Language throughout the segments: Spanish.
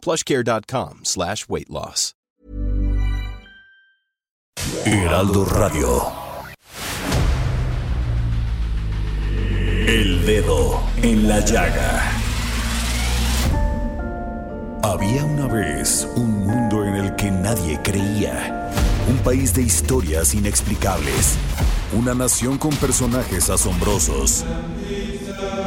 plushcare.com slash weight loss. Heraldo Radio. El dedo en la llaga. Había una vez un mundo en el que nadie creía. Un país de historias inexplicables. Una nación con personajes asombrosos.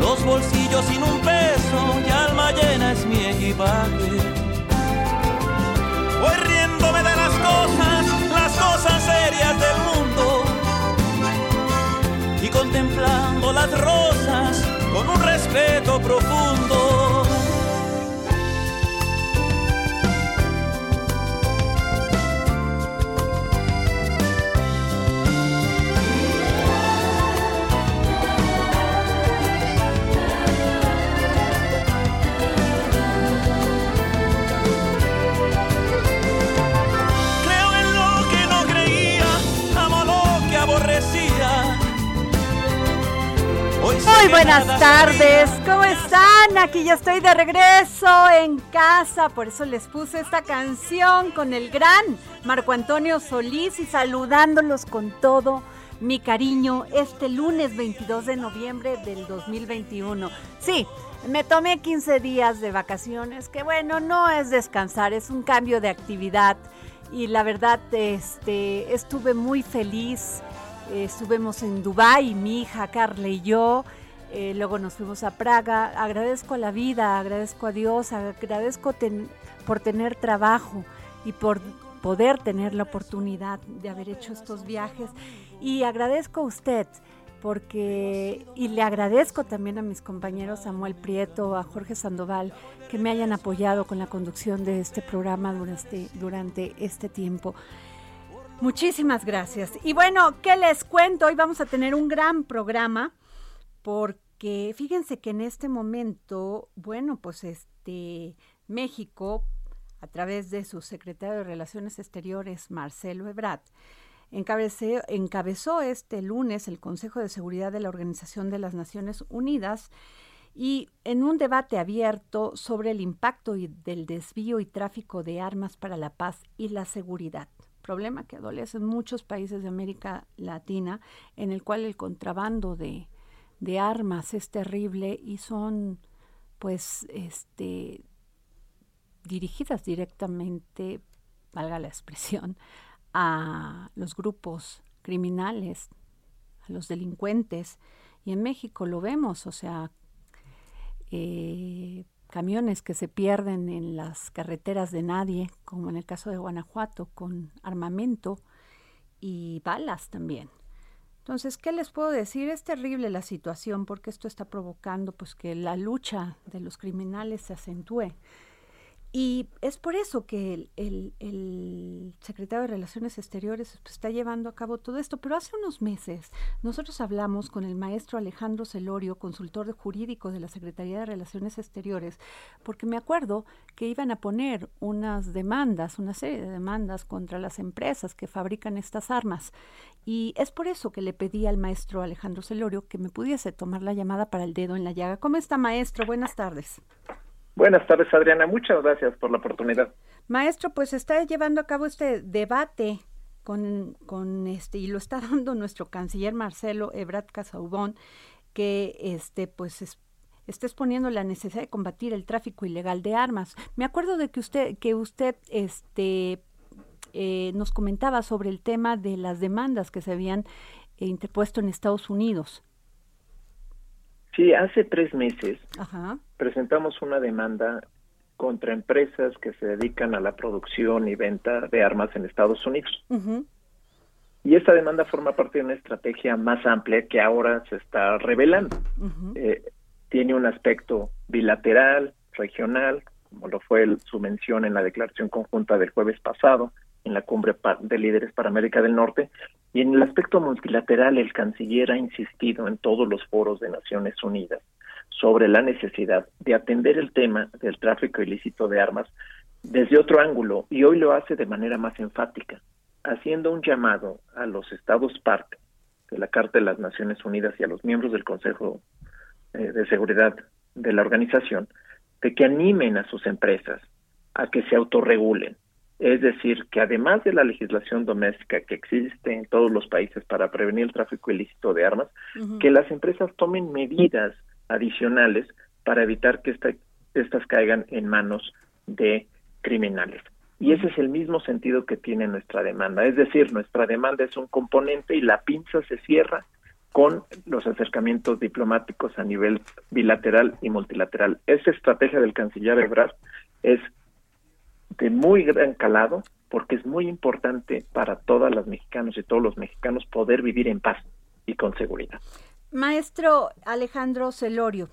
los bolsillos sin un peso y alma llena es mi equipaje. Voy riéndome de las cosas, las cosas serias del mundo y contemplando las rosas con un respeto profundo. Tardes. ¿cómo están? Aquí ya estoy de regreso en casa, por eso les puse esta canción con el gran Marco Antonio Solís y saludándolos con todo mi cariño este lunes 22 de noviembre del 2021. Sí, me tomé 15 días de vacaciones, que bueno, no es descansar, es un cambio de actividad y la verdad este, estuve muy feliz. Estuvimos en Dubái, mi hija Carla y yo. Eh, luego nos fuimos a Praga. Agradezco a la vida, agradezco a Dios, agradezco por tener trabajo y por poder tener la oportunidad de haber hecho estos viajes. Y agradezco a usted porque, y le agradezco también a mis compañeros Samuel Prieto, a Jorge Sandoval, que me hayan apoyado con la conducción de este programa durante, durante este tiempo. Muchísimas gracias. Y bueno, ¿qué les cuento? Hoy vamos a tener un gran programa porque fíjense que en este momento, bueno, pues este México, a través de su secretario de Relaciones Exteriores, Marcelo Ebrard, encabece- encabezó este lunes el Consejo de Seguridad de la Organización de las Naciones Unidas y en un debate abierto sobre el impacto del desvío y tráfico de armas para la paz y la seguridad, problema que adolece en muchos países de América Latina, en el cual el contrabando de, de armas es terrible y son pues este dirigidas directamente, valga la expresión, a los grupos criminales, a los delincuentes. Y en México lo vemos, o sea, eh, camiones que se pierden en las carreteras de nadie, como en el caso de Guanajuato, con armamento y balas también. Entonces, ¿qué les puedo decir? Es terrible la situación porque esto está provocando pues que la lucha de los criminales se acentúe. Y es por eso que el, secretario de Relaciones Exteriores pues, está llevando a cabo todo esto. Pero hace unos meses nosotros hablamos con el maestro Alejandro Celorio, consultor jurídico de la Secretaría de Relaciones Exteriores, porque me acuerdo que iban a poner unas demandas, una serie de demandas contra las empresas que fabrican estas armas. Y es por eso que le pedí al maestro Alejandro Celorio que me pudiese tomar la llamada para el dedo en la llaga. ¿Cómo está, maestro? Buenas tardes. Buenas tardes, Adriana. Muchas gracias por la oportunidad. Maestro, pues está llevando a cabo este debate con, con este, y lo está dando nuestro canciller Marcelo Ebrard Casaubon, que este, pues es- está exponiendo la necesidad de combatir el tráfico ilegal de armas. Me acuerdo de que usted, que usted este eh, nos comentaba sobre el tema de las demandas que se habían eh, interpuesto en Estados Unidos. Sí, hace tres meses presentamos una demanda contra empresas que se dedican a la producción y venta de armas en Estados Unidos. Y esta demanda forma parte de una estrategia más amplia que ahora se está revelando. Eh, tiene un aspecto bilateral, regional, como lo fue su mención en la declaración conjunta del jueves pasado en la cumbre de líderes para América del Norte, y en el aspecto multilateral el canciller ha insistido en todos los foros de Naciones Unidas sobre la necesidad de atender el tema del tráfico ilícito de armas desde otro ángulo, y hoy lo hace de manera más enfática, haciendo un llamado a los estados parte de la Carta de las Naciones Unidas y a los miembros del Consejo eh, de Seguridad de la organización de que animen a sus empresas a que se autorregulen. Es decir, que además de la legislación doméstica que existe en todos los países para prevenir el tráfico ilícito de armas, que las empresas tomen medidas adicionales para evitar que estas caigan en manos de criminales. Y ese es el mismo sentido que tiene nuestra demanda. Es decir, nuestra demanda es un componente y la pinza se cierra con los acercamientos diplomáticos a nivel bilateral y multilateral. Esa estrategia del canciller Ebrard es de muy gran calado porque es muy importante para todas las mexicanos y todos los mexicanos poder vivir en paz y con seguridad. Maestro Alejandro Celorio,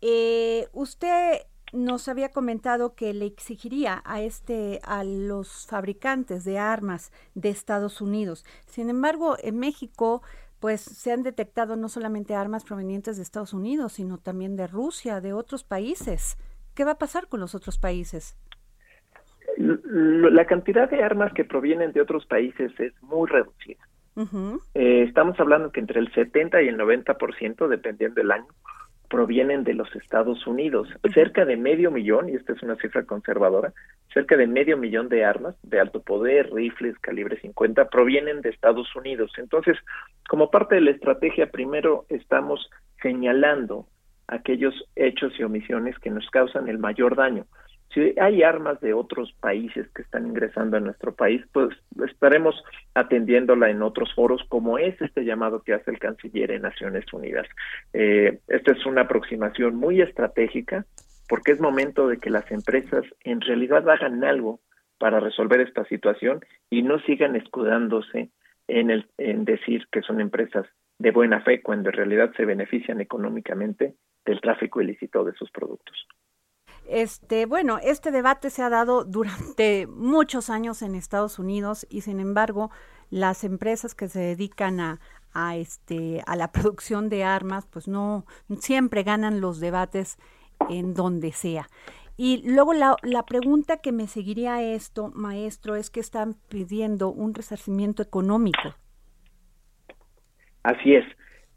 eh, usted nos había comentado que le exigiría a este a los fabricantes de armas de Estados Unidos. Sin embargo, en México pues se han detectado no solamente armas provenientes de Estados Unidos, sino también de Rusia, de otros países. ¿Qué va a pasar con los otros países? La cantidad de armas que provienen de otros países es muy reducida. Eh, estamos hablando que entre el 70 y el 90%, dependiendo del año, provienen de los Estados Unidos. Cerca de medio millón, y esta es una cifra conservadora, cerca de medio millón de armas de alto poder, rifles, calibre 50, provienen de Estados Unidos. Entonces, como parte de la estrategia, primero estamos señalando aquellos hechos y omisiones que nos causan el mayor daño. Si hay armas de otros países que están ingresando a nuestro país, pues estaremos atendiéndola en otros foros, como es este llamado que hace el canciller en Naciones Unidas. Eh, esta es una aproximación muy estratégica, porque es momento de que las empresas en realidad hagan algo para resolver esta situación y no sigan escudándose en, el, en decir que son empresas de buena fe cuando en realidad se benefician económicamente del tráfico ilícito de sus productos. Este, bueno, este debate se ha dado durante muchos años en Estados Unidos y sin embargo, las empresas que se dedican a, este a la producción de armas, pues no siempre ganan los debates en donde sea. Y luego la, la pregunta que me seguiría a esto, maestro, es que están pidiendo un resarcimiento económico. Así es.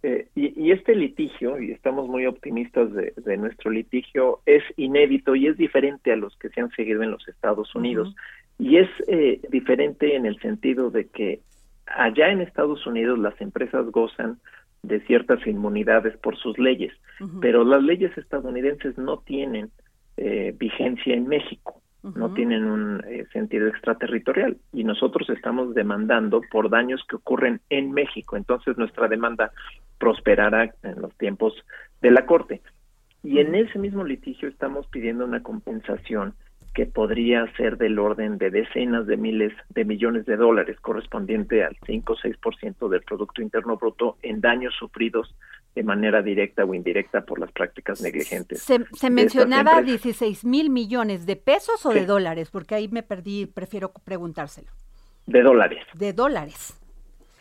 Eh, y, este litigio, y estamos muy optimistas de, nuestro litigio, es inédito y es diferente a los que se han seguido en los Estados Unidos. Y es eh, diferente en el sentido de que allá en Estados Unidos las empresas gozan de ciertas inmunidades por sus leyes, pero las leyes estadounidenses no tienen eh, vigencia en México no tienen un eh, sentido extraterritorial y nosotros estamos demandando por daños que ocurren en México. Entonces nuestra demanda prosperará en los tiempos de la Corte. Y en ese mismo litigio estamos pidiendo una compensación que podría ser del orden de decenas de miles de millones de dólares, correspondiente al 5 o 6% del Producto Interno Bruto en daños sufridos de manera directa o indirecta por las prácticas negligentes. Se, mencionaba 16 mil millones de pesos o de dólares, porque ahí me perdí, prefiero preguntárselo. De dólares. De dólares.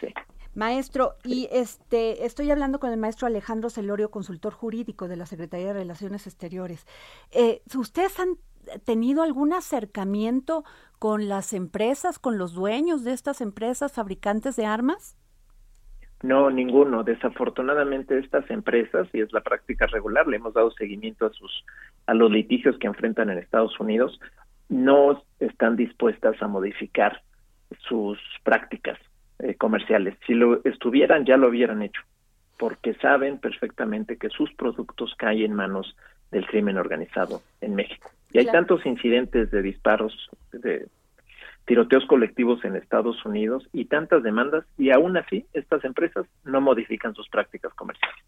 Sí. Maestro, y este estoy hablando con el maestro Alejandro Celorio, consultor jurídico de la Secretaría de Relaciones Exteriores. Eh, ¿Ustedes han tenido algún acercamiento con las empresas, con los dueños de estas empresas fabricantes de armas? No, ninguno. Desafortunadamente estas empresas, y es la práctica regular, le hemos dado seguimiento a sus a los litigios que enfrentan en Estados Unidos, no están dispuestas a modificar sus prácticas eh, comerciales. Si lo estuvieran, ya lo hubieran hecho, porque saben perfectamente que sus productos caen en manos del crimen organizado en México. Y hay tantos incidentes de disparos de tiroteos colectivos en Estados Unidos y tantas demandas y aún así estas empresas no modifican sus prácticas comerciales.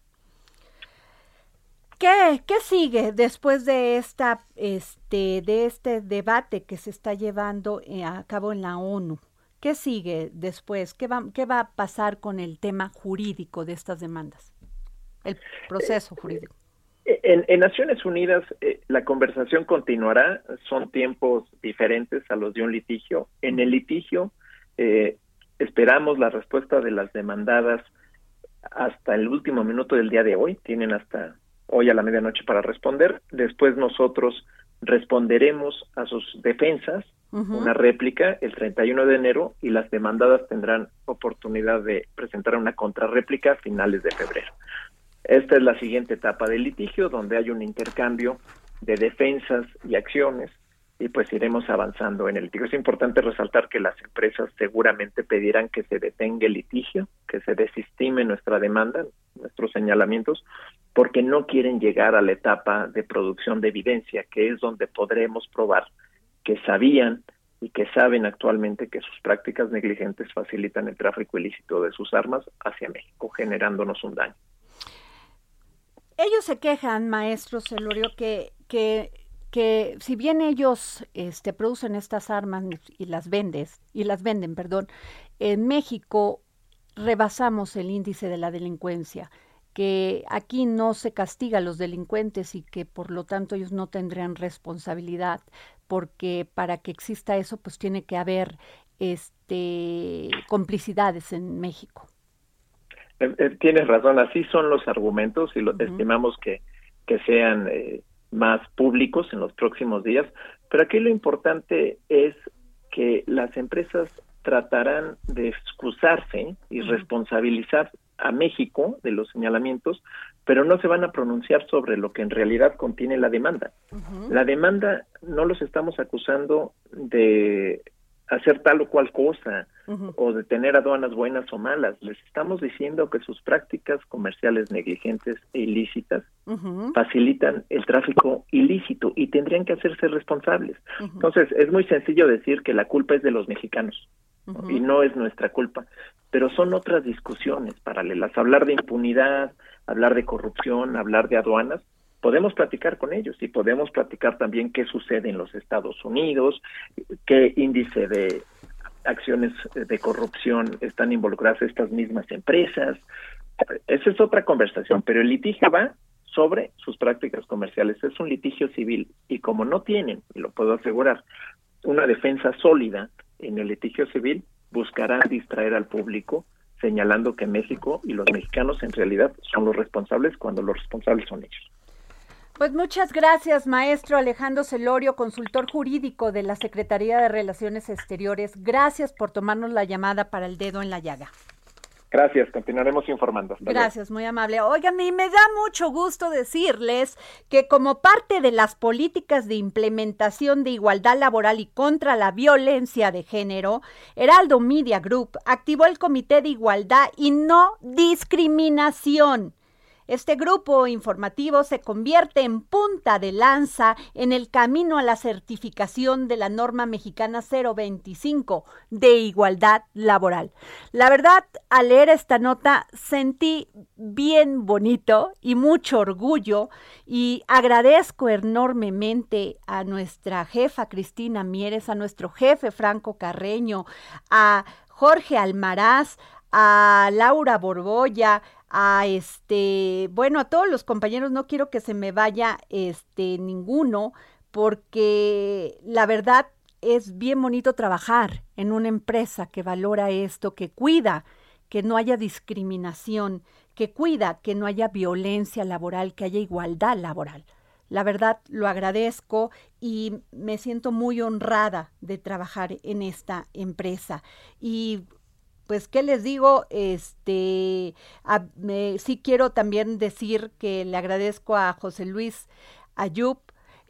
¿Qué, ¿Qué, sigue después de esta este de este debate que se está llevando eh, a cabo en la ONU? ¿Qué sigue después? ¿Qué va, qué va a pasar con el tema jurídico de estas demandas? El proceso jurídico. En, Naciones Unidas eh, la conversación continuará, son tiempos diferentes a los de un litigio. En el litigio eh, esperamos la respuesta de las demandadas hasta el último minuto del día de hoy, tienen hasta hoy a la medianoche para responder, después nosotros responderemos a sus defensas, una réplica el 31 de enero y las demandadas tendrán oportunidad de presentar una contrarréplica a finales de febrero. Esta es la siguiente etapa del litigio, donde hay un intercambio de defensas y acciones y pues iremos avanzando en el litigio. Es importante resaltar que las empresas seguramente pedirán que se detenga el litigio, que se desestime nuestra demanda, nuestros señalamientos, porque no quieren llegar a la etapa de producción de evidencia, que es donde podremos probar que sabían y que saben actualmente que sus prácticas negligentes facilitan el tráfico ilícito de sus armas hacia México, generándonos un daño. Ellos se quejan, maestro Celorio, que, que, que si bien ellos este, producen estas armas y las vendes, y las venden, perdón, en México rebasamos el índice de la delincuencia, que aquí no se castiga a los delincuentes y que por lo tanto ellos no tendrían responsabilidad, porque para que exista eso, pues tiene que haber este complicidades en México. Eh, eh, tienes razón, así son los argumentos y lo, estimamos que, que sean eh, más públicos en los próximos días, pero aquí lo importante es que las empresas tratarán de excusarse y responsabilizar a México de los señalamientos, pero no se van a pronunciar sobre lo que en realidad contiene la demanda. La demanda no los estamos acusando de hacer tal o cual cosa o de tener aduanas buenas o malas. Les estamos diciendo que sus prácticas comerciales negligentes e ilícitas facilitan el tráfico ilícito y tendrían que hacerse responsables. Entonces, es muy sencillo decir que la culpa es de los mexicanos y no es nuestra culpa, pero son otras discusiones paralelas. Hablar de impunidad, hablar de corrupción, hablar de aduanas, podemos platicar con ellos y podemos platicar también qué sucede en los Estados Unidos, qué índice de acciones de corrupción están involucradas estas mismas empresas. Esa es otra conversación, pero el litigio va sobre sus prácticas comerciales. Es un litigio civil y como no tienen, y lo puedo asegurar, una defensa sólida en el litigio civil, buscarán distraer al público señalando que México y los mexicanos en realidad son los responsables cuando los responsables son ellos. Pues muchas gracias, maestro Alejandro Celorio, consultor jurídico de la Secretaría de Relaciones Exteriores. Gracias por tomarnos la llamada para el dedo en la llaga. Gracias, continuaremos informando. Gracias, muy amable. Oigan, y me da mucho gusto decirles que como parte de las políticas de implementación de igualdad laboral y contra la violencia de género, Heraldo Media Group activó el Comité de Igualdad y No Discriminación este grupo informativo se convierte en punta de lanza en el camino a la certificación de la norma mexicana 025 de igualdad laboral. La verdad, al leer esta nota sentí bien bonito y mucho orgullo y agradezco enormemente a nuestra jefa Cristina Mieres, a nuestro jefe Franco Carreño, a Jorge Almaraz, a Laura Borbolla, a este, bueno, a todos los compañeros, no quiero que se me vaya este ninguno, porque la verdad es bien bonito trabajar en una empresa que valora esto, que cuida que no haya discriminación, que cuida que no haya violencia laboral, que haya igualdad laboral. La verdad lo agradezco y me siento muy honrada de trabajar en esta empresa. Y pues, ¿qué les digo? Este, sí quiero también decir que le agradezco a José Luis Ayub,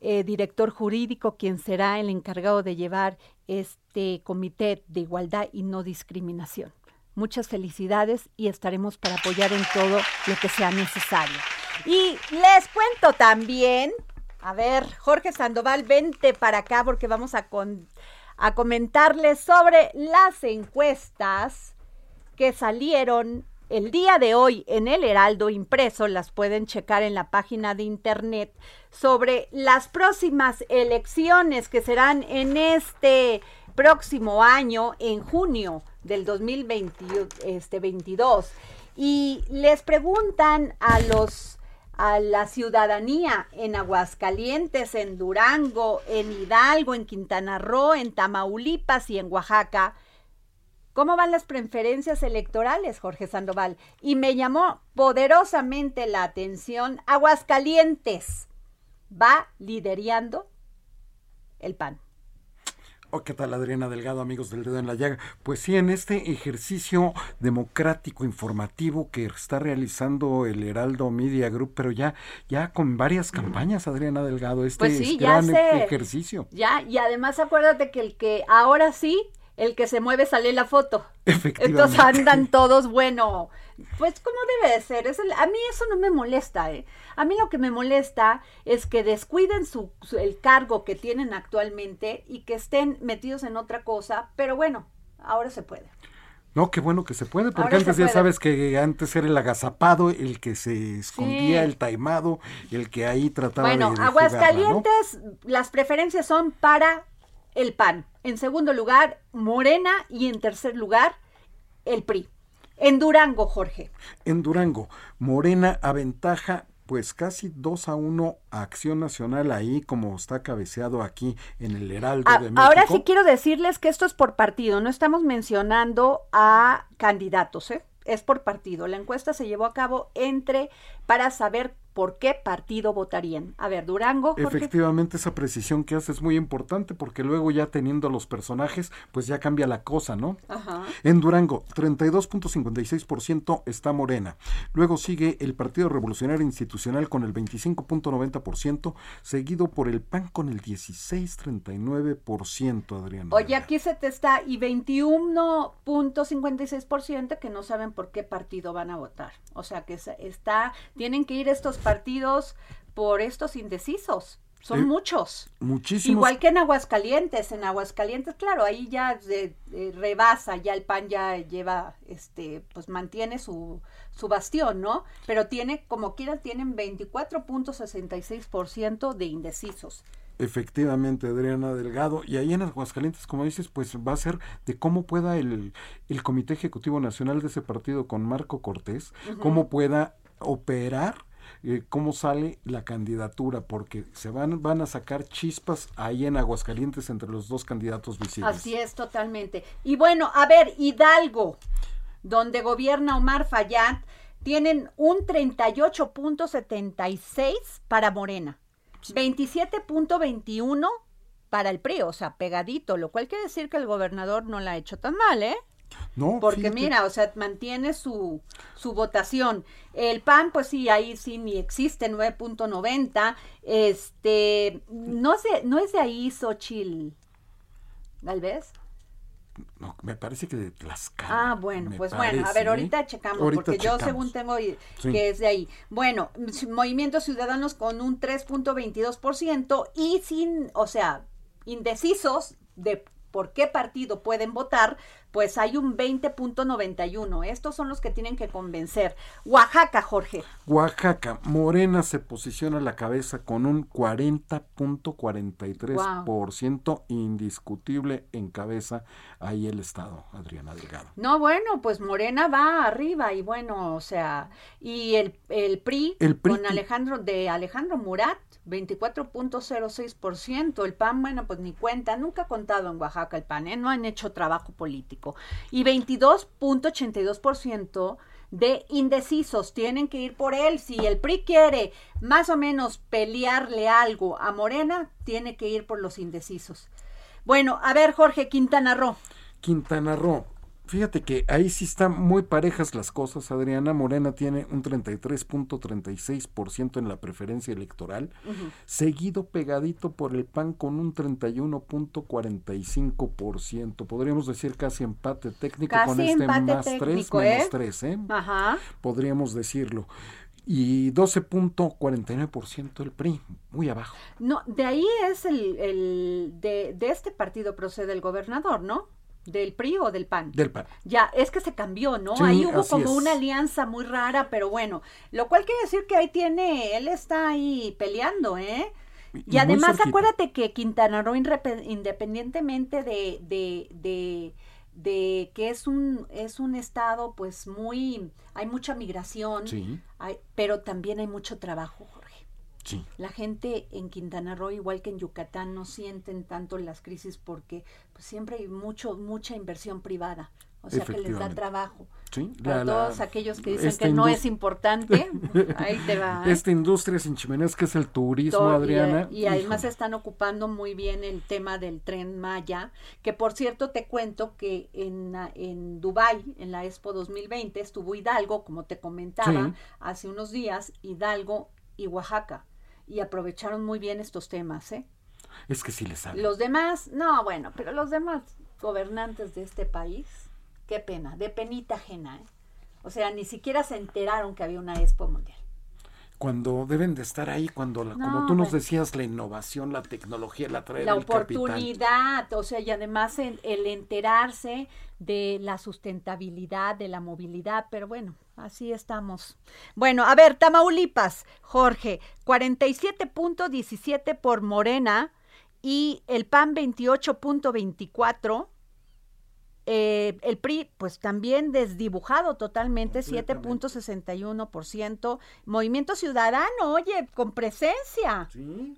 eh, director jurídico, quien será el encargado de llevar este comité de igualdad y no discriminación. Muchas felicidades y estaremos para apoyar en todo lo que sea necesario. Y les cuento también, a ver, Jorge Sandoval, vente para acá porque vamos a, con, a comentarles sobre las encuestas que salieron el día de hoy en el Heraldo impreso, las pueden checar en la página de internet, sobre las próximas elecciones que serán en este próximo año, en junio del 2022. Este, y les preguntan a los a la ciudadanía en Aguascalientes, en Durango, en Hidalgo, en Quintana Roo, en Tamaulipas y en Oaxaca, ¿Cómo van las preferencias electorales, Jorge Sandoval? Y me llamó poderosamente la atención Aguascalientes. Va liderando el PAN. Oh, ¿Qué tal Adriana Delgado, amigos del dedo en la llaga? Pues sí, en este ejercicio democrático informativo que está realizando el Heraldo Media Group, pero ya, ya con varias campañas, Adriana Delgado, este pues sí, gran ejercicio. Ya, y además acuérdate que el que ahora sí el que se mueve sale la foto. Entonces andan todos, bueno, pues como debe de ser. Es a mí eso no me molesta. ¿eh? A mí lo que me molesta es que descuiden su, el cargo que tienen actualmente y que estén metidos en otra cosa, pero bueno, ahora se puede. No, qué bueno que se puede, porque antes ya sabes que antes era el agazapado, el que se escondía, el taimado, el que ahí trataba de. Bueno, Aguascalientes, las preferencias son para el PAN. En segundo lugar, Morena. Y en tercer lugar, el PRI. En Durango, Jorge. En Durango, Morena aventaja pues casi 2 a 1 a Acción Nacional ahí como está cabeceado aquí en el Heraldo de México. Ahora sí quiero decirles que esto es por partido, no estamos mencionando a candidatos, ¿eh? es por partido. La encuesta se llevó a cabo entre para saber por qué partido votarían. A ver, Durango. Efectivamente, esa precisión que hace es muy importante porque luego ya teniendo a los personajes, pues ya cambia la cosa, ¿no? Ajá. En Durango, 32.56% está Morena. Luego sigue el Partido Revolucionario Institucional con el 25.90%, seguido por el PAN con el 16.39%, Adriana. Oye, aquí se te está y 21.56% que no saben por qué partido van a votar. O sea, que está tienen que ir estos partidos por estos indecisos. Son eh, muchos. Muchísimos. Igual que en Aguascalientes. En Aguascalientes, claro, ahí ya rebasa, ya el PAN ya lleva, este, pues mantiene su, su bastión, ¿no? Pero tiene, como quiera, tienen 24.66% de indecisos. Efectivamente, Adriana Delgado. Y ahí en Aguascalientes, como dices, pues va a ser de cómo pueda el, el Comité Ejecutivo Nacional de ese partido con Marco Cortés, cómo pueda operar eh, cómo sale la candidatura, porque se van, van a sacar chispas ahí en Aguascalientes entre los dos candidatos visibles. Así es, totalmente. Y bueno, a ver, Hidalgo, donde gobierna Omar Fayad, tienen un 38.76 para Morena, 27.21 para el PRI, o sea, pegadito, lo cual quiere decir que el gobernador no la ha hecho tan mal, ¿eh? No, porque mira, o sea, mantiene su, su votación. El PAN, pues sí, ahí sí ni existe, 9.90. Este, no, sé, no es de ahí Xochitl vez No, me parece que de Tlaxcala. Ah, bueno, pues bueno, a ver, ahorita checamos, porque yo según tengo que es de ahí. Bueno, Movimiento Ciudadanos con un 3.22% y sin, o sea, indecisos de por qué partido pueden votar, pues hay un 20.91. Estos son los que tienen que convencer. Oaxaca, Jorge. Oaxaca, Morena se posiciona a la cabeza con un 40.43%, indiscutible en cabeza ahí el Estado, Adriana Delgado. No, bueno, pues Morena va arriba y bueno, o sea, y el, el PRI, el PRI con Alejandro, de Alejandro Murat, 24.06%. El PAN, bueno, pues ni cuenta, nunca ha contado en Oaxaca el PAN, ¿eh? no han hecho trabajo político. Y 22.82% de indecisos tienen que ir por él. Si el PRI quiere más o menos pelearle algo a Morena, tiene que ir por los indecisos. Bueno, a ver, Jorge, Quintana Roo. Quintana Roo. Fíjate que ahí sí están muy parejas las cosas. Adriana Morena tiene un 33.36% en la preferencia electoral, seguido pegadito por el PAN con un 31.45%. Podríamos decir casi empate técnico con este más 3 menos 3, ¿eh? ¿eh? Ajá. Podríamos decirlo. y 12.49% el PRI, muy abajo. No, de ahí es el, el de, de este partido procede el gobernador, ¿no? ¿Del PRI o del PAN? Del PAN. Ya, es que se cambió, ¿no? ahí hubo como una alianza muy rara, pero bueno, lo cual quiere decir que ahí tiene, él está ahí peleando, ¿eh? Y, además acuérdate que Quintana Roo, independientemente de, de, de, de, que es un, es un estado pues muy, hay mucha migración, sí. pero también hay mucho trabajo, Jorge. Sí. La gente en Quintana Roo, igual que en Yucatán, no sienten tanto las crisis porque pues, siempre hay mucho, mucha inversión privada. O sea que les da trabajo. Para todos aquellos que dicen que no es importante, ahí te va. ¿eh? Esta industria sin chimeneas que es el turismo, Adriana. Y, además están ocupando muy bien el tema del tren Maya, que por cierto te cuento que en, en Dubái, en la Expo 2020, estuvo Hidalgo, como te comentaba hace unos días, Hidalgo y Oaxaca. Y aprovecharon muy bien estos temas, ¿eh? Es que sí les saben. Los demás, no, bueno, pero los demás gobernantes de este país Qué pena, de penita ajena. ¿eh? O sea, ni siquiera se enteraron que había una Expo Mundial. Cuando deben de estar ahí, cuando, como tú nos decías, la innovación, la tecnología, la trae La oportunidad, o sea, y además el, el enterarse de la sustentabilidad, de la movilidad, pero bueno, así estamos. Bueno, a ver, Tamaulipas, Jorge, 47.17 por Morena y el PAN 28.24 eh, el PRI, pues también desdibujado totalmente, 7.61%. Movimiento Ciudadano, oye, con presencia,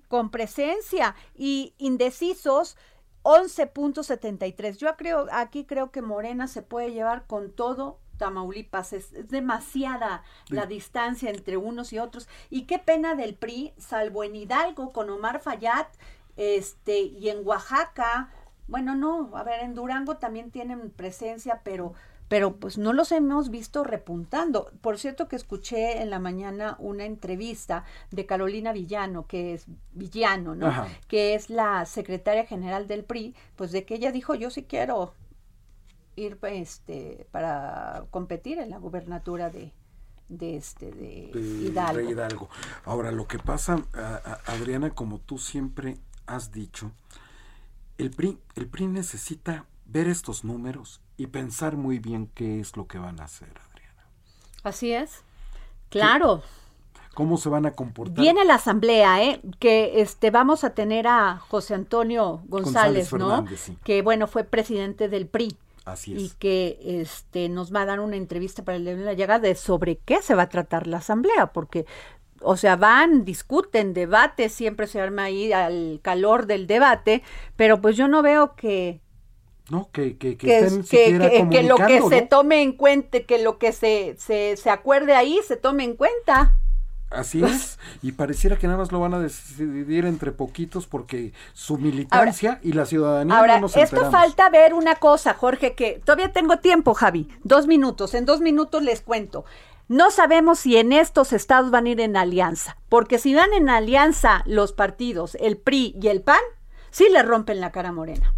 con presencia. Y indecisos, 11.73. Yo creo, aquí creo que Morena se puede llevar con todo Tamaulipas. Es, demasiada la distancia entre unos y otros. Y qué pena del PRI, salvo en Hidalgo con Omar Fayad, este, y en Oaxaca bueno, no, a ver, en Durango también tienen presencia, pero pero pues no los hemos visto repuntando. Por cierto que escuché en la mañana una entrevista de Carolina Villano, que es Villano, ¿no? Que es la secretaria general del PRI, pues de que ella dijo, yo sí quiero ir este para competir en la gubernatura de, de este de, Hidalgo. de Hidalgo. Ahora lo que pasa Adriana como tú siempre has dicho el PRI, el PRI necesita ver estos números y pensar muy bien qué es lo que van a hacer, Adriana. Así es. Claro. ¿Cómo se van a comportar? Viene la asamblea, ¿eh? Que este vamos a tener a José Antonio González, ¿no? Que bueno, fue presidente del PRI. Así es. Y que este nos va a dar una entrevista para el de la llegada de sobre qué se va a tratar la asamblea, porque o sea, van, discuten, debate, siempre se arma ahí al calor del debate, pero pues yo no veo que... No, que, que, que, estén que, que lo que se tome en cuenta, que lo que se, se, se acuerde ahí se tome en cuenta. Así es, y pareciera que nada más lo van a decidir entre poquitos porque su militancia y la ciudadanía ahora, no nos esto falta ver una cosa, Jorge, que todavía tengo tiempo, Javi, dos minutos, en dos minutos les cuento. No sabemos si en estos estados van a ir en alianza, porque si van en alianza los partidos, el PRI y el PAN, sí le rompen la cara Morena.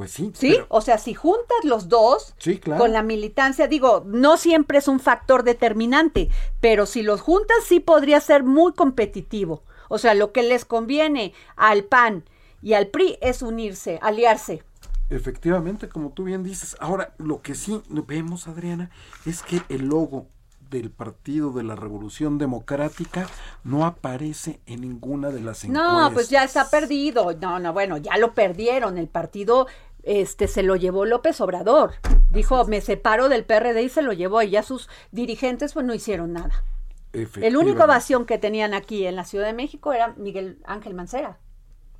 Pues sí. Sí, o sea, si juntas los dos con la militancia, digo, no siempre es un factor determinante, pero si los juntas sí podría ser muy competitivo. O sea, lo que les conviene al PAN y al PRI es unirse, aliarse. Efectivamente, como tú bien dices. Ahora, lo que sí vemos, Adriana, es que el logo del Partido de la Revolución Democrática no aparece en ninguna de las encuestas. No, pues ya está perdido. No, no, bueno, ya lo perdieron. El partido este se lo llevó López Obrador. Dijo, me separo del PRD y se lo llevó. Y ya sus dirigentes pues no hicieron nada. El único ovación que tenían aquí en la Ciudad de México era Miguel Ángel Mancera.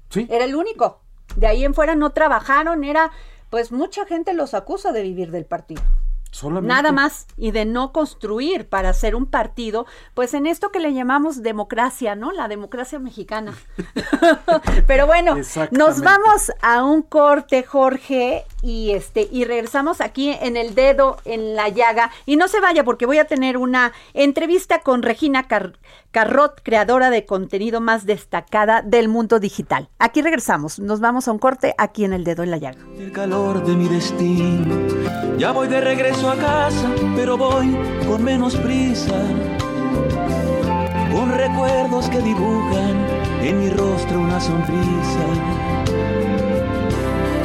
Sí. Era el único. De ahí en fuera no trabajaron, era, pues mucha gente los acusa de vivir del partido. Nada más y de no construir para hacer un partido, pues en esto que le llamamos democracia, ¿no? La democracia mexicana. Pero bueno, nos vamos a un corte, Jorge, y este y regresamos aquí en el dedo en la llaga y no se vaya porque voy a tener una entrevista con Regina Carrot, creadora de contenido más destacada del mundo digital. Aquí regresamos, nos vamos a un corte aquí en el dedo en la llaga. El calor de mi destino. Ya voy de regreso a casa, pero voy con menos prisa con recuerdos que dibujan en mi rostro una sonrisa.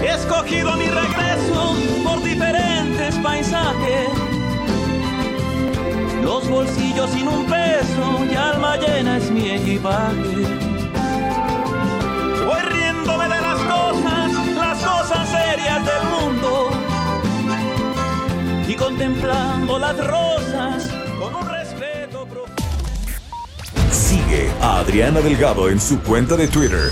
He escogido mi regreso por diferentes paisajes. Los bolsillos sin un peso y alma llena es mi equipaje. Contemplando las rosas con un respeto profundo. Sigue a Adriana Delgado en su cuenta de Twitter.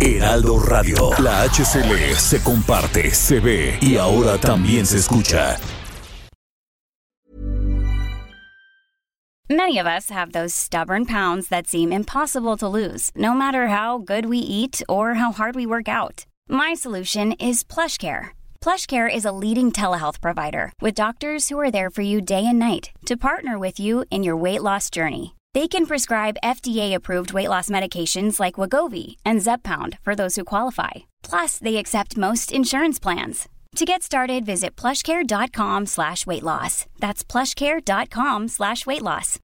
Heraldo Radio. La HCL se comparte, se ve y ahora también se escucha. Many of us have those stubborn pounds that seem impossible to lose, no matter how good we eat or how hard we work out. My solution is PlushCare. PlushCare is a leading telehealth provider with doctors who are there for you day and night to partner with you in your weight loss journey. They can prescribe FDA-approved weight loss medications like Wagovi and Zepbound for those who qualify. Plus, they accept most insurance plans. To get started, visit plushcare.com slash weight loss. That's plushcare.com slash weight loss.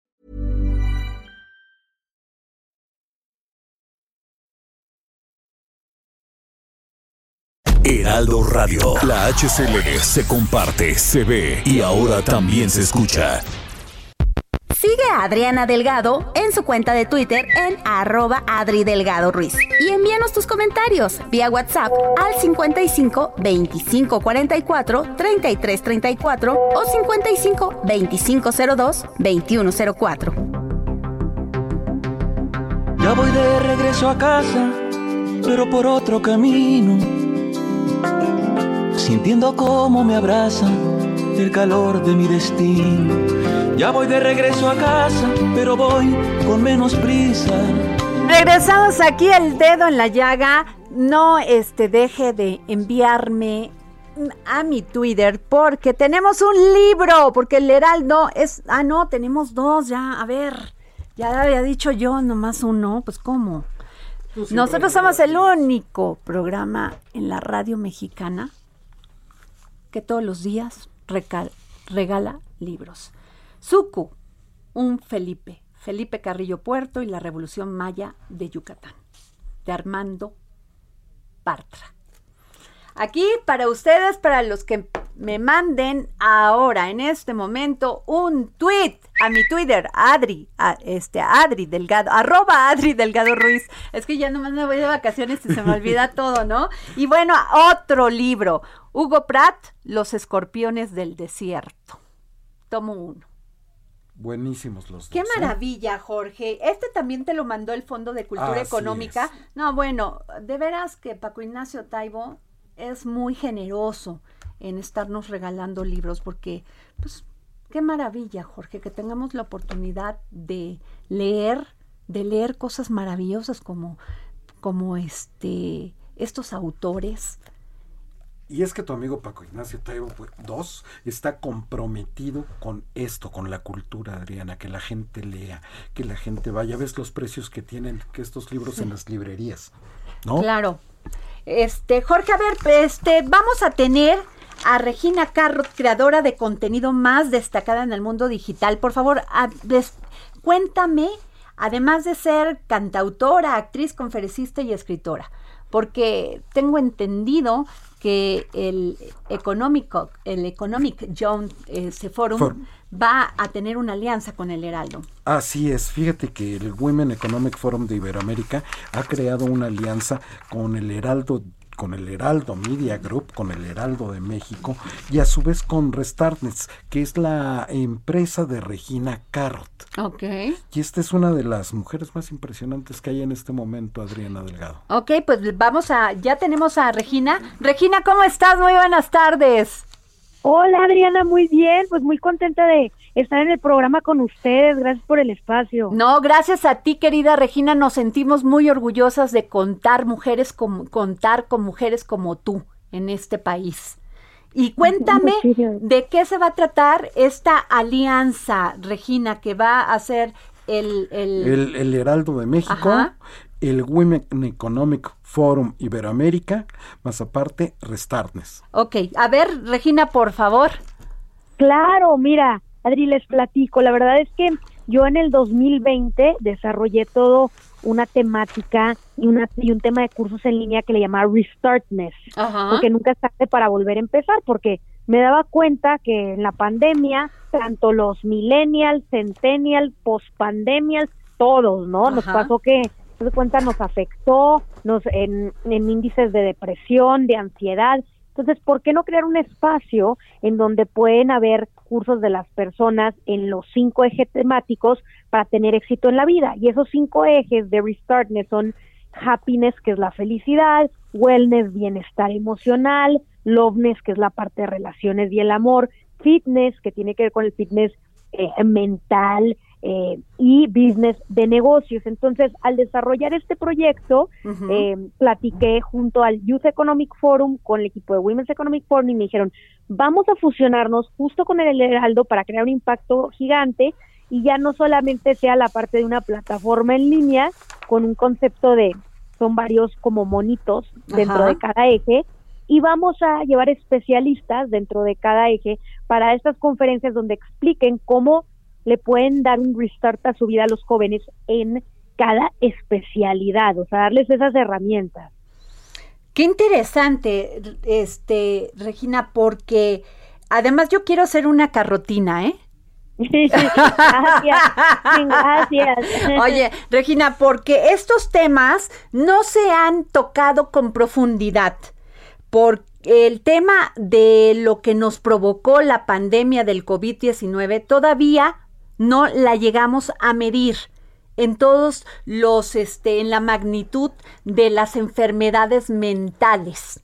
Heraldo Radio. La HCL se comparte, se ve y ahora también se escucha. Sigue a Adriana Delgado en su cuenta de Twitter en arroba Adri Delgado Ruiz. Y envíanos tus comentarios vía WhatsApp al 55 25 44 33 34 o 55 25 02 21 04. Ya voy de regreso a casa, pero por otro camino. Sintiendo cómo me abraza el calor de mi destino. Ya voy de regreso a casa, pero voy con menos prisa. Regresamos aquí el dedo en la llaga. No este deje de enviarme a mi Twitter porque tenemos un libro, porque el Heraldo es ah no, tenemos dos ya, a ver. Ya había dicho yo nomás uno, pues cómo? Nosotros somos el único programa en la radio mexicana que todos los días regala libros. Suku, un Felipe, Felipe Carrillo Puerto y la Revolución Maya de Yucatán, de Armando Bartra. Aquí para ustedes, para los que me manden ahora, en este momento, un tweet a mi Twitter, Adri, este, Adri Delgado, arroba Adri Delgado Ruiz. Es que ya nomás me voy de vacaciones y se me olvida todo, ¿no? Y bueno, otro libro, Hugo Pratt, Los escorpiones del desierto. Tomo uno. Buenísimos los Qué dos, ¿eh? maravilla, Jorge. Este también te lo mandó el Fondo de Cultura Económica. No, bueno, de veras que Paco Ignacio Taibo es muy generoso en estarnos regalando libros porque, pues, qué maravilla, Jorge, que tengamos la oportunidad de leer, de leer cosas maravillosas como, como este, estos autores. Y es que tu amigo Paco Ignacio Taibo pues, dos está comprometido con esto, con la cultura, Adriana, que la gente lea, que la gente vaya. Ves los precios que tienen que estos libros en las librerías, ¿no? Claro. Este, Jorge, a ver, este, vamos a tener a Regina Carrot, creadora de contenido más destacada en el mundo digital. Por favor, a- des- cuéntame, además de ser cantautora, actriz, conferencista y escritora, porque tengo entendido que el económico, el Economic ese Forum Forum. va a tener una alianza con el Heraldo. Así es, fíjate que el Women Economic Forum de Iberoamérica ha creado una alianza con el Heraldo con el Heraldo Media Group, con el Heraldo de México y a su vez con Restartnets, que es la empresa de Regina Carrot. Ok. Y esta es una de las mujeres más impresionantes que hay en este momento, Adriana Delgado. Ok, pues vamos a, ya tenemos a Regina. Regina, ¿cómo estás? Muy buenas tardes. Hola Adriana, muy bien, pues muy contenta de estar en el programa con ustedes, gracias por el espacio. No, gracias a ti querida Regina, nos sentimos muy orgullosas de contar mujeres como, contar con mujeres como tú en este país. Y cuéntame de qué se va a tratar esta alianza, Regina, que va a ser el... El, el, Heraldo de México, el Women Economic Forum Iberoamérica, más aparte Restartnes. Ok, a ver, Regina, por favor. Claro, mira, Adri, les platico. La verdad es que yo en el 2020 desarrollé todo una temática y, una, y un tema de cursos en línea que le llamaba Restartness, porque nunca es tarde para volver a empezar, porque me daba cuenta que en la pandemia, tanto los millennials, centennials, postpandemials, todos, ¿no? Nos pasó que, de cuenta, nos afectó nos en, en índices de depresión, de ansiedad. Entonces, ¿por qué no crear un espacio en donde pueden haber cursos de las personas en los cinco ejes temáticos para tener éxito en la vida? Y esos cinco ejes de Restartness son happiness, que es la felicidad, wellness, bienestar emocional, loveness, que es la parte de relaciones y el amor, fitness, que tiene que ver con el fitness eh, mental eh, y business de negocios. Entonces, al desarrollar este proyecto, eh, platiqué junto al Youth Economic Forum con el equipo de Women's Economic Forum y me dijeron, vamos a fusionarnos justo con el Heraldo para crear un impacto gigante y ya no solamente sea la parte de una plataforma en línea con un concepto de son varios como monitos dentro de cada eje y vamos a llevar especialistas dentro de cada eje para estas conferencias donde expliquen cómo le pueden dar un restart a su vida a los jóvenes en cada especialidad, o sea, darles esas herramientas. Qué interesante, este, Regina, porque además yo quiero ser una carrotina, ¿eh? gracias, gracias. Oye, Regina, porque estos temas no se han tocado con profundidad, porque el tema de lo que nos provocó la pandemia del COVID-19 todavía no la llegamos a medir en todos los, este, en la magnitud de las enfermedades mentales.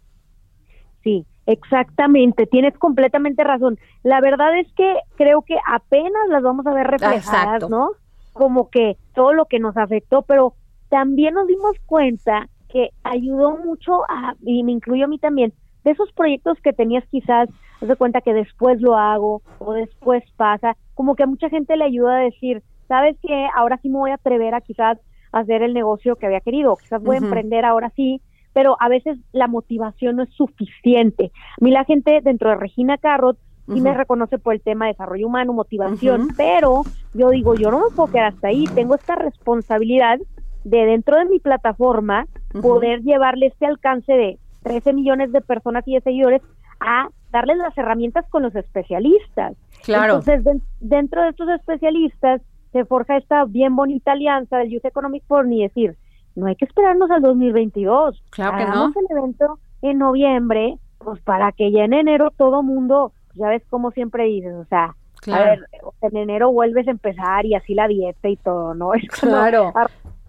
Sí, exactamente, tienes completamente razón. La verdad es que creo que apenas las vamos a ver reflejadas, ¿no? Como que todo lo que nos afectó, pero también nos dimos cuenta que ayudó mucho a, y me incluyo a mí también, de esos proyectos que tenías quizás, haz de cuenta que después lo hago o después pasa, como que a mucha gente le ayuda a decir, ¿sabes qué? Ahora sí me voy a atrever a quizás hacer el negocio que había querido, quizás voy a emprender ahora sí, pero a veces la motivación no es suficiente. A mí la gente dentro de Regina Carrot sí me reconoce por el tema de desarrollo humano, motivación, pero yo digo, yo no me puedo quedar hasta ahí, tengo esta responsabilidad de dentro de mi plataforma poder llevarle este alcance de 13 millones de personas y de seguidores a darles las herramientas con los especialistas. Claro. Entonces, dentro de estos especialistas se forja esta bien bonita alianza del Youth Economic Forum y decir, no hay que esperarnos al 2022. Claro que no. el evento en noviembre, pues para que ya en enero todo mundo, ya ves como siempre dices, o sea, a ver, en enero vuelves a empezar y así la dieta y todo, ¿no? Es claro.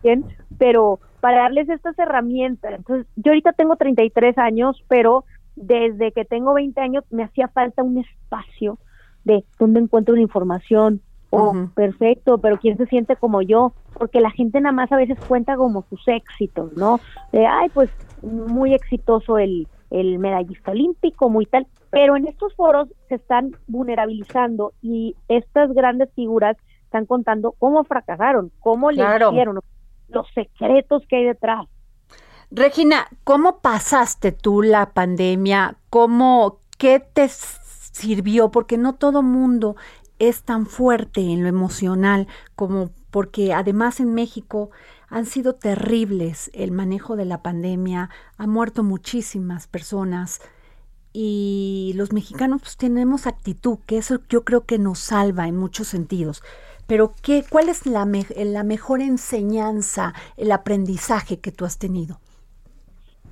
Bien, pero para darles estas herramientas. Entonces, yo ahorita tengo 33 años, pero desde que tengo 20 años me hacía falta un espacio de donde encuentro una información. Oh, perfecto, pero ¿quién se siente como yo? Porque la gente nada más a veces cuenta como sus éxitos, ¿no? De, ay, pues muy exitoso el, el medallista olímpico, muy tal. Pero en estos foros se están vulnerabilizando y estas grandes figuras están contando cómo fracasaron, cómo le hicieron, los secretos que hay detrás. Regina, ¿cómo pasaste tú la pandemia? ¿Cómo, qué te sirvió? Porque no todo mundo es tan fuerte en lo emocional como porque además en México han sido terribles el manejo de la pandemia, ha muerto muchísimas personas y los mexicanos pues tenemos actitud, que eso yo creo que nos salva en muchos sentidos. Pero ¿qué, ¿cuál es la, la mejor enseñanza, el aprendizaje que tú has tenido?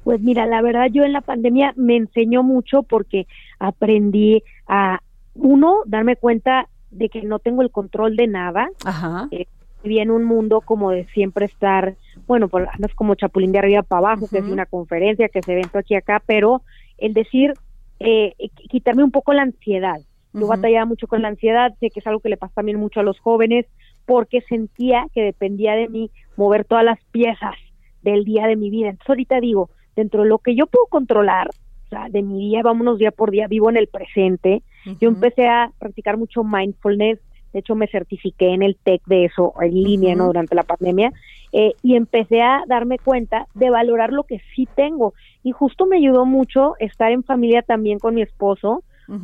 Pues mira, la verdad yo en la pandemia me enseñó mucho porque aprendí a, uno, darme cuenta de que no tengo el control de nada. Ajá. Eh, en un mundo como de siempre estar, bueno, pues andas como chapulín de arriba para abajo, que es una conferencia, que se evento aquí acá, pero el decir, eh, quitarme un poco la ansiedad. Yo batallaba mucho con la ansiedad, sé que es algo que le pasa también mucho a los jóvenes, porque sentía que dependía de mí mover todas las piezas del día de mi vida. Entonces ahorita digo, dentro de lo que yo puedo controlar, o sea, de mi día, vámonos día por día, vivo en el presente. Yo empecé a practicar mucho mindfulness, de hecho me certifiqué en el TEC de eso en línea, ¿no? Durante la pandemia, eh, y empecé a darme cuenta de valorar lo que sí tengo. Y justo me ayudó mucho estar en familia también con mi esposo,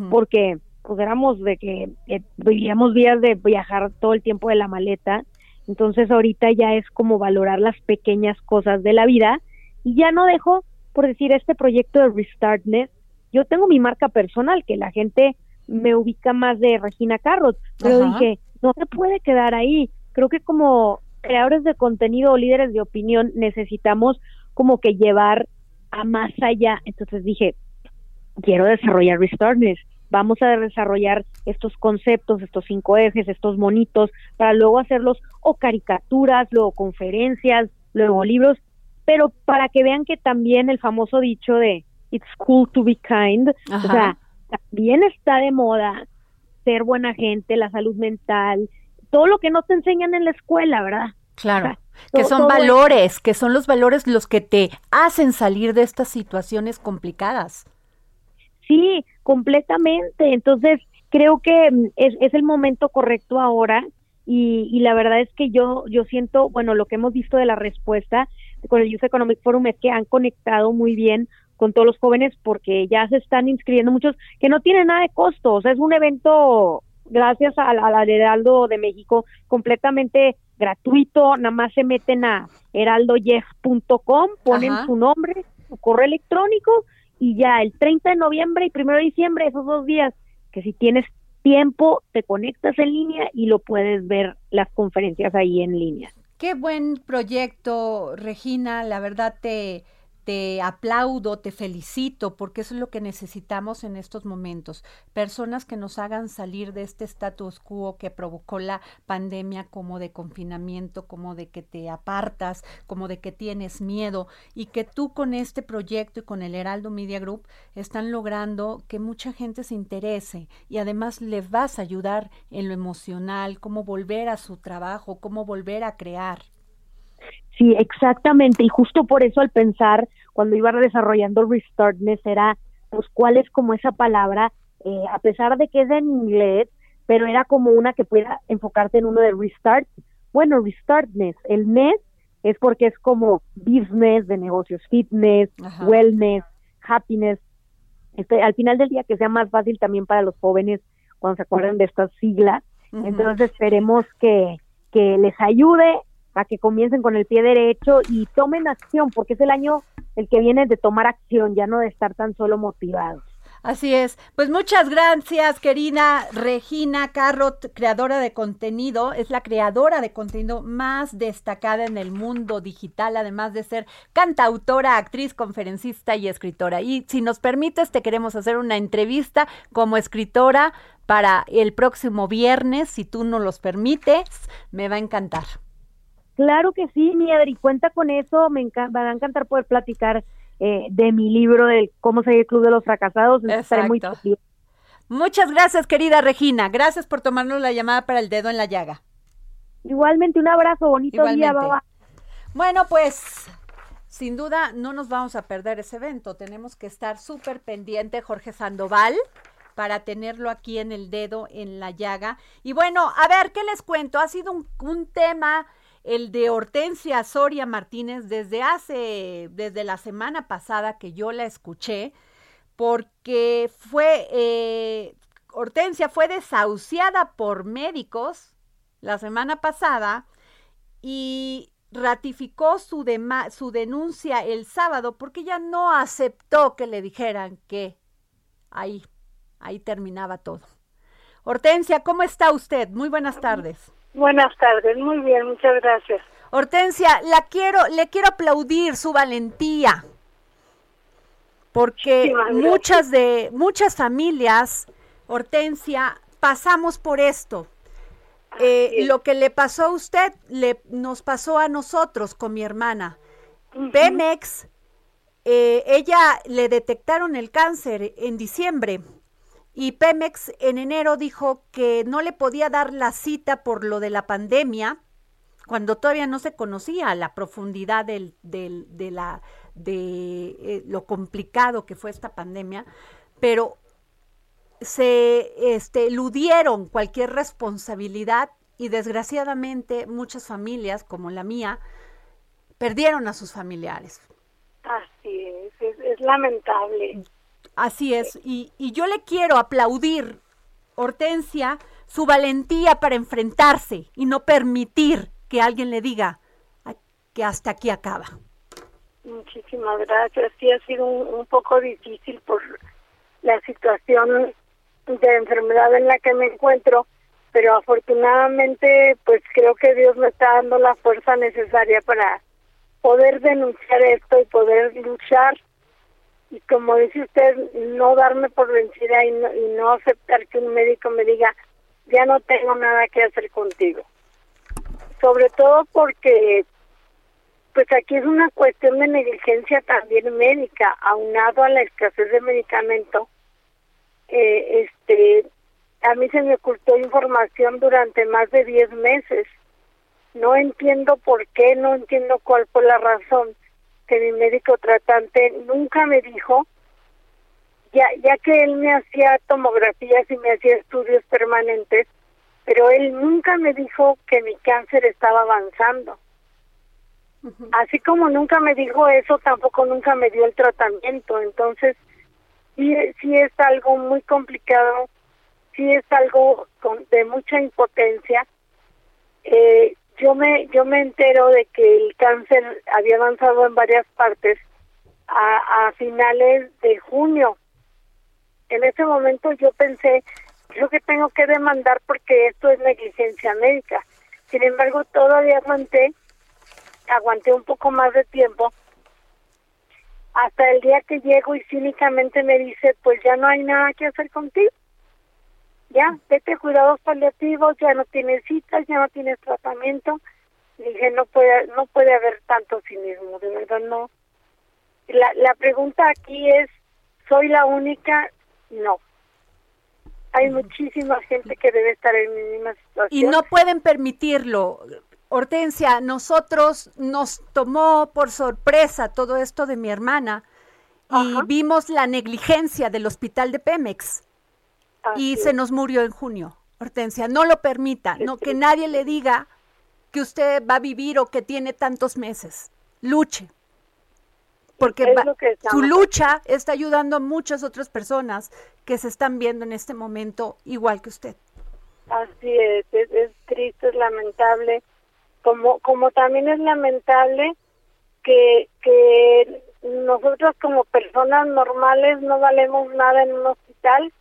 porque pues éramos de que eh, vivíamos días de viajar todo el tiempo de la maleta, entonces ahorita ya es como valorar las pequeñas cosas de la vida y ya no dejo, por decir, este proyecto de Restartness, yo tengo mi marca personal, que la gente me ubica más de Regina Carros, pero dije, no se puede quedar ahí. Creo que como creadores de contenido o líderes de opinión necesitamos como que llevar a más allá. Entonces dije, quiero desarrollar Restartness. Vamos a desarrollar estos conceptos, estos cinco ejes, estos monitos, para luego hacerlos o caricaturas, luego conferencias, luego libros, pero para que vean que también el famoso dicho de It's cool to be kind, o sea, también está de moda ser buena gente, la salud mental, todo lo que no te enseñan en la escuela, ¿verdad? Claro. que son valores, que son los valores los que te hacen salir de estas situaciones complicadas. Sí, completamente. Entonces, creo que mm, es, es el momento correcto ahora y, y, la verdad es que yo, yo siento, bueno, lo que hemos visto de la respuesta con el Youth Economic Forum es que han conectado muy bien con todos los jóvenes porque ya se están inscribiendo muchos que no tienen nada de costo, o sea, es un evento gracias al, al Heraldo de México completamente gratuito, nada más se meten a heraldoyef.com, ponen su nombre, su correo electrónico y ya el 30 de noviembre y 1 de diciembre, esos dos días, que si tienes tiempo, te conectas en línea y lo puedes ver las conferencias ahí en línea. Qué buen proyecto, Regina, la verdad te te aplaudo, te felicito, porque eso es lo que necesitamos en estos momentos. Personas que nos hagan salir de este status quo que provocó la pandemia, como de confinamiento, como de que te apartas, como de que tienes miedo, y que tú con este proyecto y con el Heraldo Media Group están logrando que mucha gente se interese y además le vas a ayudar en lo emocional, cómo volver a su trabajo, cómo volver a crear. Sí, exactamente. Y justo por eso al pensar, cuando iba desarrollando Restartness, era, pues, ¿cuál es como esa palabra? Eh, a pesar de que es en inglés, pero era como una que pueda enfocarte en uno de Restart. Bueno, Restartness, el mes es porque es como business, de negocios, fitness, wellness, happiness. Este, al final del día que sea más fácil también para los jóvenes cuando se acuerden de estas siglas. Entonces esperemos que, que les ayude a que comiencen con el pie derecho y tomen acción, porque es el año el que viene de tomar acción, ya no de estar tan solo motivados. Así es. Pues muchas gracias, querida Regina Carrot, creadora de contenido. Es la creadora de contenido más destacada en el mundo digital, además de ser cantautora, actriz, conferencista y escritora. Y si nos permites, te queremos hacer una entrevista como escritora para el próximo viernes. Si tú nos los permites, me va a encantar. Claro que sí, mi Adri, cuenta con eso, me va a encantar poder platicar eh, de mi libro de cómo ser el club de los fracasados, estaré muy Muchas gracias, querida Regina, gracias por tomarnos la llamada para el dedo en la llaga. Igualmente, un abrazo, bonito día, baba. Bueno, pues sin duda no nos vamos a perder ese evento, tenemos que estar súper pendiente, Jorge Sandoval para tenerlo aquí en el dedo en la llaga. Y bueno, a ver, ¿qué les cuento? Ha sido un, un tema el de Hortensia Soria Martínez desde hace, desde la semana pasada que yo la escuché, porque fue, eh, Hortensia fue desahuciada por médicos la semana pasada y ratificó su, su denuncia el sábado porque ella no aceptó que le dijeran que ahí, ahí terminaba todo. Hortensia, ¿cómo está usted? Muy buenas tardes. Buenas tardes, muy bien, muchas gracias. Hortensia, la quiero, le quiero aplaudir su valentía, porque muchas de muchas familias, Hortensia, pasamos por esto. Eh, lo que le pasó a usted le nos pasó a nosotros con mi hermana. Pemex eh, ella le detectaron el cáncer en diciembre y Pemex en enero dijo que no le podía dar la cita por lo de la pandemia, cuando todavía no se conocía la profundidad del, de, la, de eh, lo complicado que fue esta pandemia, pero se este, eludieron cualquier responsabilidad y desgraciadamente muchas familias, como la mía, perdieron a sus familiares. Así es, es, lamentable. Así es, y, y yo le quiero aplaudir, Hortensia, su valentía para enfrentarse y no permitir que alguien le diga que hasta aquí acaba. Muchísimas gracias. Sí ha sido un poco difícil por la situación de enfermedad en la que me encuentro, pero afortunadamente pues creo que Dios me está dando la fuerza necesaria para poder denunciar esto y poder luchar y como dice usted, no darme por vencida y no, y no aceptar que un médico me diga, ya no tengo nada que hacer contigo. Sobre todo porque pues aquí es una cuestión de negligencia también médica, aunado a la escasez de medicamento. Eh, este, a mí se me ocultó información durante más de 10 meses no entiendo por qué, no entiendo cuál fue la razón que mi médico tratante nunca me dijo, ya, ya que él me hacía tomografías y me hacía estudios permanentes, pero él nunca me dijo que mi cáncer estaba avanzando. Así como nunca me dijo eso, tampoco nunca me dio el tratamiento. Entonces, sí, sí es algo muy complicado, sí es algo con, de mucha impotencia. Eh, yo me yo me entero de que el cáncer había avanzado en varias partes a, a finales de junio. En ese momento yo pensé, creo que tengo que demandar porque esto es negligencia médica. Sin embargo, todavía aguanté, aguanté un poco más de tiempo hasta el día que llego y cínicamente me dice, pues ya no hay nada que hacer contigo ya, vete cuidados paliativos, ya no tienes citas, ya no tienes tratamiento. dije, no puede, no puede haber tanto cinismo, de verdad no. La, la pregunta aquí es, ¿soy la única? No. Hay muchísima gente que debe estar en mi misma situación. Y no pueden permitirlo. Hortensia, nosotros nos tomó por sorpresa todo esto de mi hermana y vimos la negligencia del hospital de Pemex y se nos murió en junio. Hortensia, no lo permita, no que nadie le diga que usted va a vivir o que tiene tantos meses. Luche. Porque su lucha está ayudando a muchas otras personas que se están viendo en este momento igual que usted. Así es, es, triste, es lamentable. Como, como también es lamentable que, que nosotros como personas normales no valemos nada en un hospital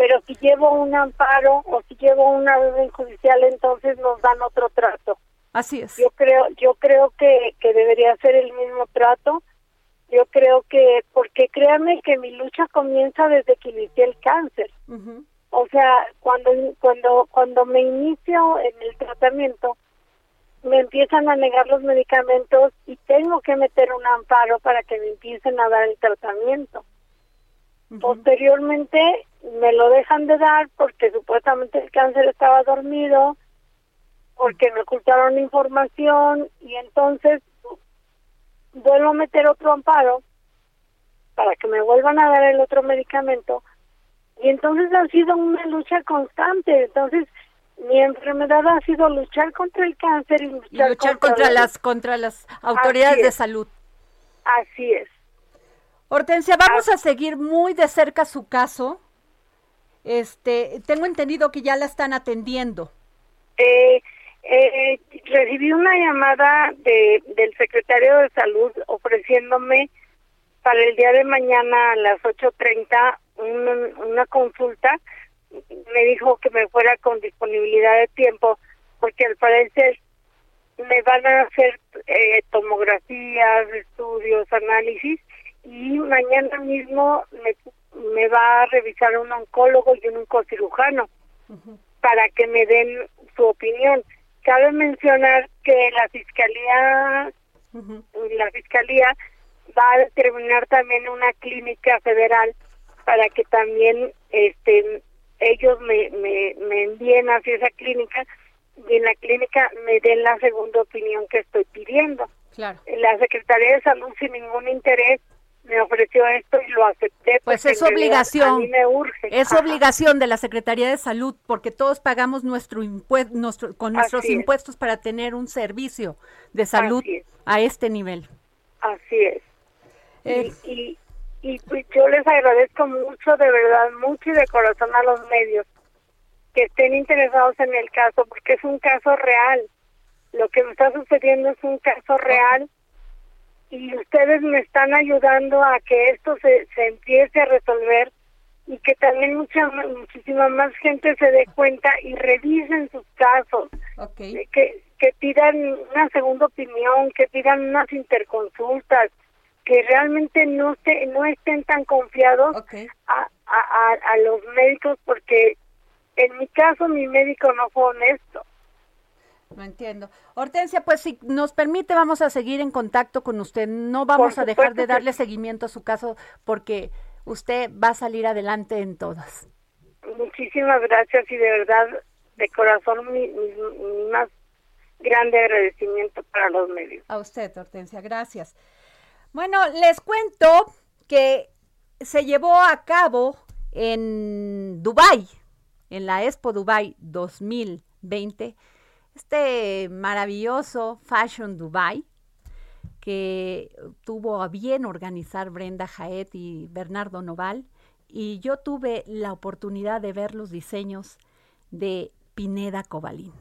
pero si llevo un amparo o si llevo una orden judicial entonces nos dan otro trato. Así es. Yo creo yo creo que, que debería ser el mismo trato. Yo creo que porque créanme que mi lucha comienza desde que inicié el cáncer. O sea, cuando cuando cuando me inicio en el tratamiento me empiezan a negar los medicamentos y tengo que meter un amparo para que me empiecen a dar el tratamiento. Posteriormente me lo dejan de dar porque supuestamente el cáncer estaba dormido, porque me ocultaron información y entonces vuelvo a meter otro amparo para que me vuelvan a dar el otro medicamento. Y entonces ha sido una lucha constante. Entonces mi enfermedad ha sido luchar contra el cáncer y luchar, contra, las contra las autoridades de salud. Así es Hortensia vamos a seguir muy de cerca su caso este, tengo entendido que ya la están atendiendo. Eh, eh, recibí una llamada de, del secretario de salud ofreciéndome para el día de mañana a las 8.30 una, una consulta. Me dijo que me fuera con disponibilidad de tiempo porque al parecer me van a hacer eh, tomografías, estudios, análisis y mañana mismo me me va a revisar un oncólogo y un oncocirujano para que me den su opinión. Cabe mencionar que la fiscalía, la fiscalía va a determinar también una clínica federal para que también este ellos me, me, me envíen hacia esa clínica y en la clínica me den la segunda opinión que estoy pidiendo. Claro. La Secretaría de Salud sin ningún interés me ofreció esto y lo acepté. Pues es obligación. me urge. Es obligación de la Secretaría de Salud porque todos pagamos nuestro impuesto, con nuestros impuestos para tener un servicio de salud a este nivel. Así es. Eh. Y, y, pues yo les agradezco mucho, de verdad, mucho y de corazón a los medios que estén interesados en el caso porque es un caso real. Lo que me está sucediendo es un caso real y ustedes me están ayudando a que esto se, se empiece a resolver y que también mucha muchísima más gente se dé cuenta y revisen sus casos. Que que pidan una segunda opinión que pidan unas interconsultas que realmente no se, no estén tan confiados a, a, a los médicos porque en mi caso mi médico no fue honesto no entiendo. Hortensia, pues si nos permite, vamos a seguir en contacto con usted. No vamos a dejar de darle seguimiento a su caso porque usted va a salir adelante en todas. Muchísimas gracias y de verdad, de corazón, mi, más grande agradecimiento para los medios. A usted, Hortensia, gracias. Bueno, les cuento que se llevó a cabo en Dubai, en la Expo Dubai 2020 este maravilloso Fashion Dubai que tuvo a bien organizar Brenda Jaet y Bernardo Noval y yo tuve la oportunidad de ver los diseños de Pineda Cobalín.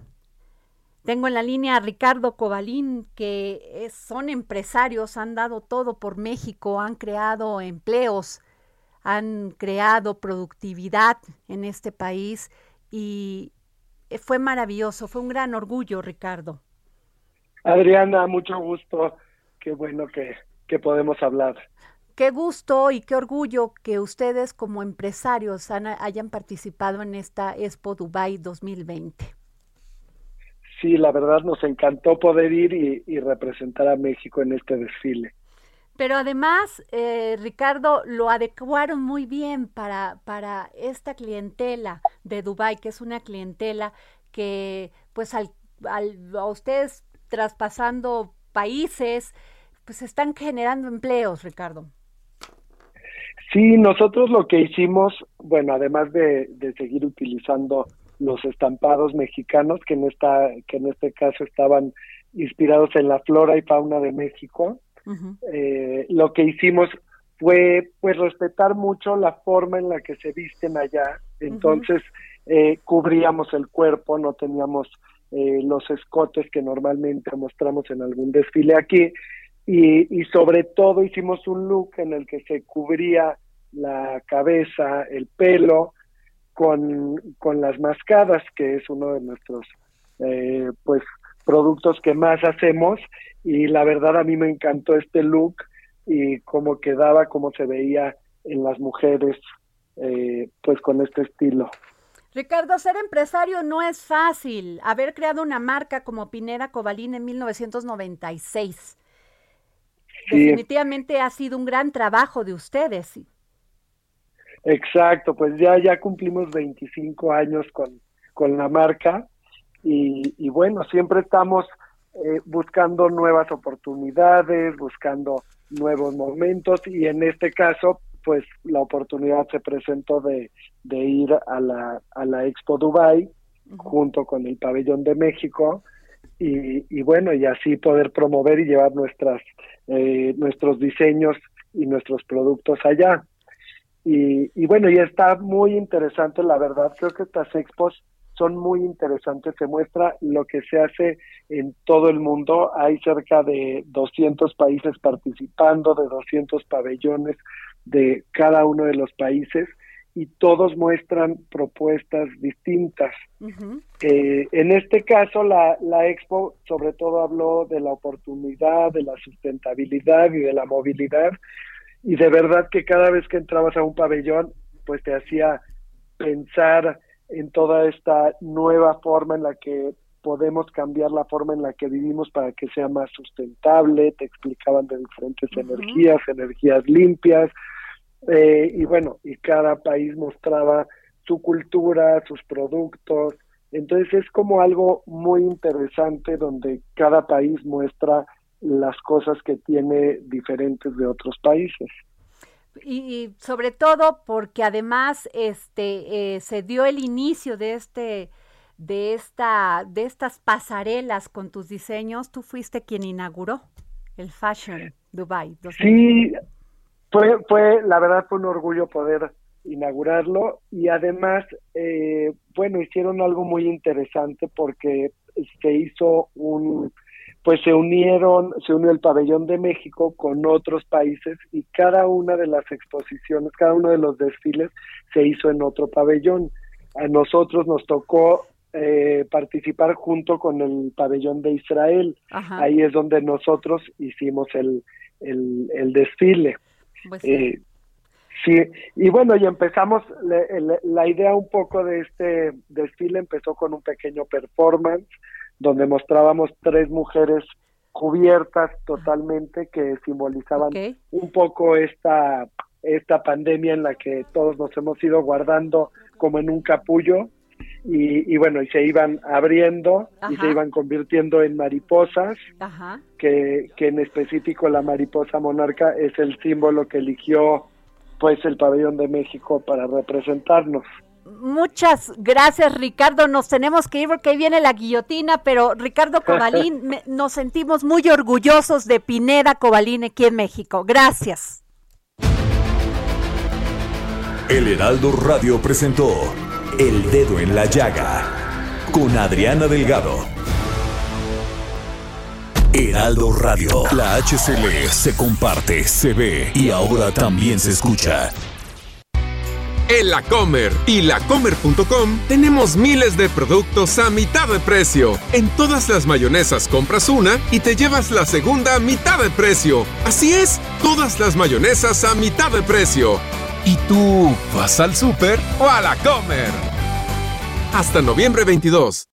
Tengo en la línea a Ricardo Cobalín, que son empresarios, han dado todo por México, han creado empleos, han creado productividad en este país y fue maravilloso, fue un gran orgullo, Ricardo. Adriana, mucho gusto, qué bueno que, que podemos hablar. Qué gusto y qué orgullo que ustedes como empresarios hayan participado en esta Expo Dubai 2020. Sí, la verdad nos encantó poder ir y, y representar a México en este desfile. Pero además, eh, Ricardo, lo adecuaron muy bien para, para esta clientela de Dubai, que es una clientela que, pues, al, a ustedes traspasando países, pues están generando empleos, Ricardo. Sí, nosotros lo que hicimos, bueno, además de, de seguir utilizando los estampados mexicanos, que en, esta, que en este caso estaban inspirados en la flora y fauna de México, eh, lo que hicimos fue pues respetar mucho la forma en la que se visten allá. Entonces eh, cubríamos el cuerpo, no teníamos eh, los escotes que normalmente mostramos en algún desfile aquí. Y, y sobre todo hicimos un look en el que se cubría la cabeza, el pelo, con, con las mascadas, que es uno de nuestros eh, pues productos que más hacemos y la verdad a mí me encantó este look y cómo quedaba, cómo se veía en las mujeres, eh, pues con este estilo. Ricardo, ser empresario no es fácil. Haber creado una marca como Pineda Cobalín en 1996. Definitivamente ha sido un gran trabajo de ustedes. Exacto, pues ya, ya cumplimos 25 años con, con la marca y, y bueno, siempre estamos eh, buscando nuevas oportunidades, buscando nuevos momentos y en este caso pues la oportunidad se presentó de, de ir a la, a la Expo Dubai junto con el Pabellón de México y, y, bueno y así poder promover y llevar nuestras eh, nuestros diseños y nuestros productos allá. Y, y bueno y está muy interesante la verdad creo que estas expos son muy interesantes. Se muestra lo que se hace en todo el mundo. Hay cerca de 200 países participando, de 200 pabellones de cada uno de los países y todos muestran propuestas distintas. Eh, en este caso, la, la expo sobre todo habló de la oportunidad, de la sustentabilidad y de la movilidad. Y de verdad que cada vez que entrabas a un pabellón, pues te hacía pensar en toda esta nueva forma en la que podemos cambiar la forma en la que vivimos para que sea más sustentable, te explicaban de diferentes energías, energías limpias, eh, y bueno, y cada país mostraba su cultura, sus productos, entonces es como algo muy interesante donde cada país muestra las cosas que tiene diferentes de otros países. Y, sobre todo porque además este eh, se dio el inicio de este de esta de estas pasarelas con tus diseños tú fuiste quien inauguró el Fashion Dubai sí fue fue la verdad fue un orgullo poder inaugurarlo y además eh, bueno hicieron algo muy interesante porque se hizo un pues se unieron, se unió el pabellón de México con otros países y cada una de las exposiciones, cada uno de los desfiles se hizo en otro pabellón. A nosotros nos tocó eh, participar junto con el pabellón de Israel. Ahí es donde nosotros hicimos el, el, desfile. Pues eh, sí. y bueno, y empezamos, la idea un poco de este desfile empezó con un pequeño performance donde mostrábamos tres mujeres cubiertas totalmente que simbolizaban un poco esta esta pandemia en la que todos nos hemos ido guardando como en un capullo y, bueno y se iban abriendo y se iban convirtiendo en mariposas Que, que en específico la mariposa monarca es el símbolo que eligió pues el pabellón de México para representarnos Muchas gracias, Ricardo. Nos tenemos que ir porque ahí viene la guillotina, pero Ricardo Cobalín, nos sentimos muy orgullosos de Pineda Cobalín aquí en México. Gracias. El Heraldo Radio presentó El Dedo en la Llaga con Adriana Delgado. Heraldo Radio, la HCL se comparte, se ve y ahora también se escucha. En La Comer y lacomer.com tenemos miles de productos a mitad de precio. En todas las mayonesas compras una y te llevas la segunda a mitad de precio. Así es, todas las mayonesas a mitad de precio. ¿Y tú vas al súper o a La Comer? Hasta noviembre 22.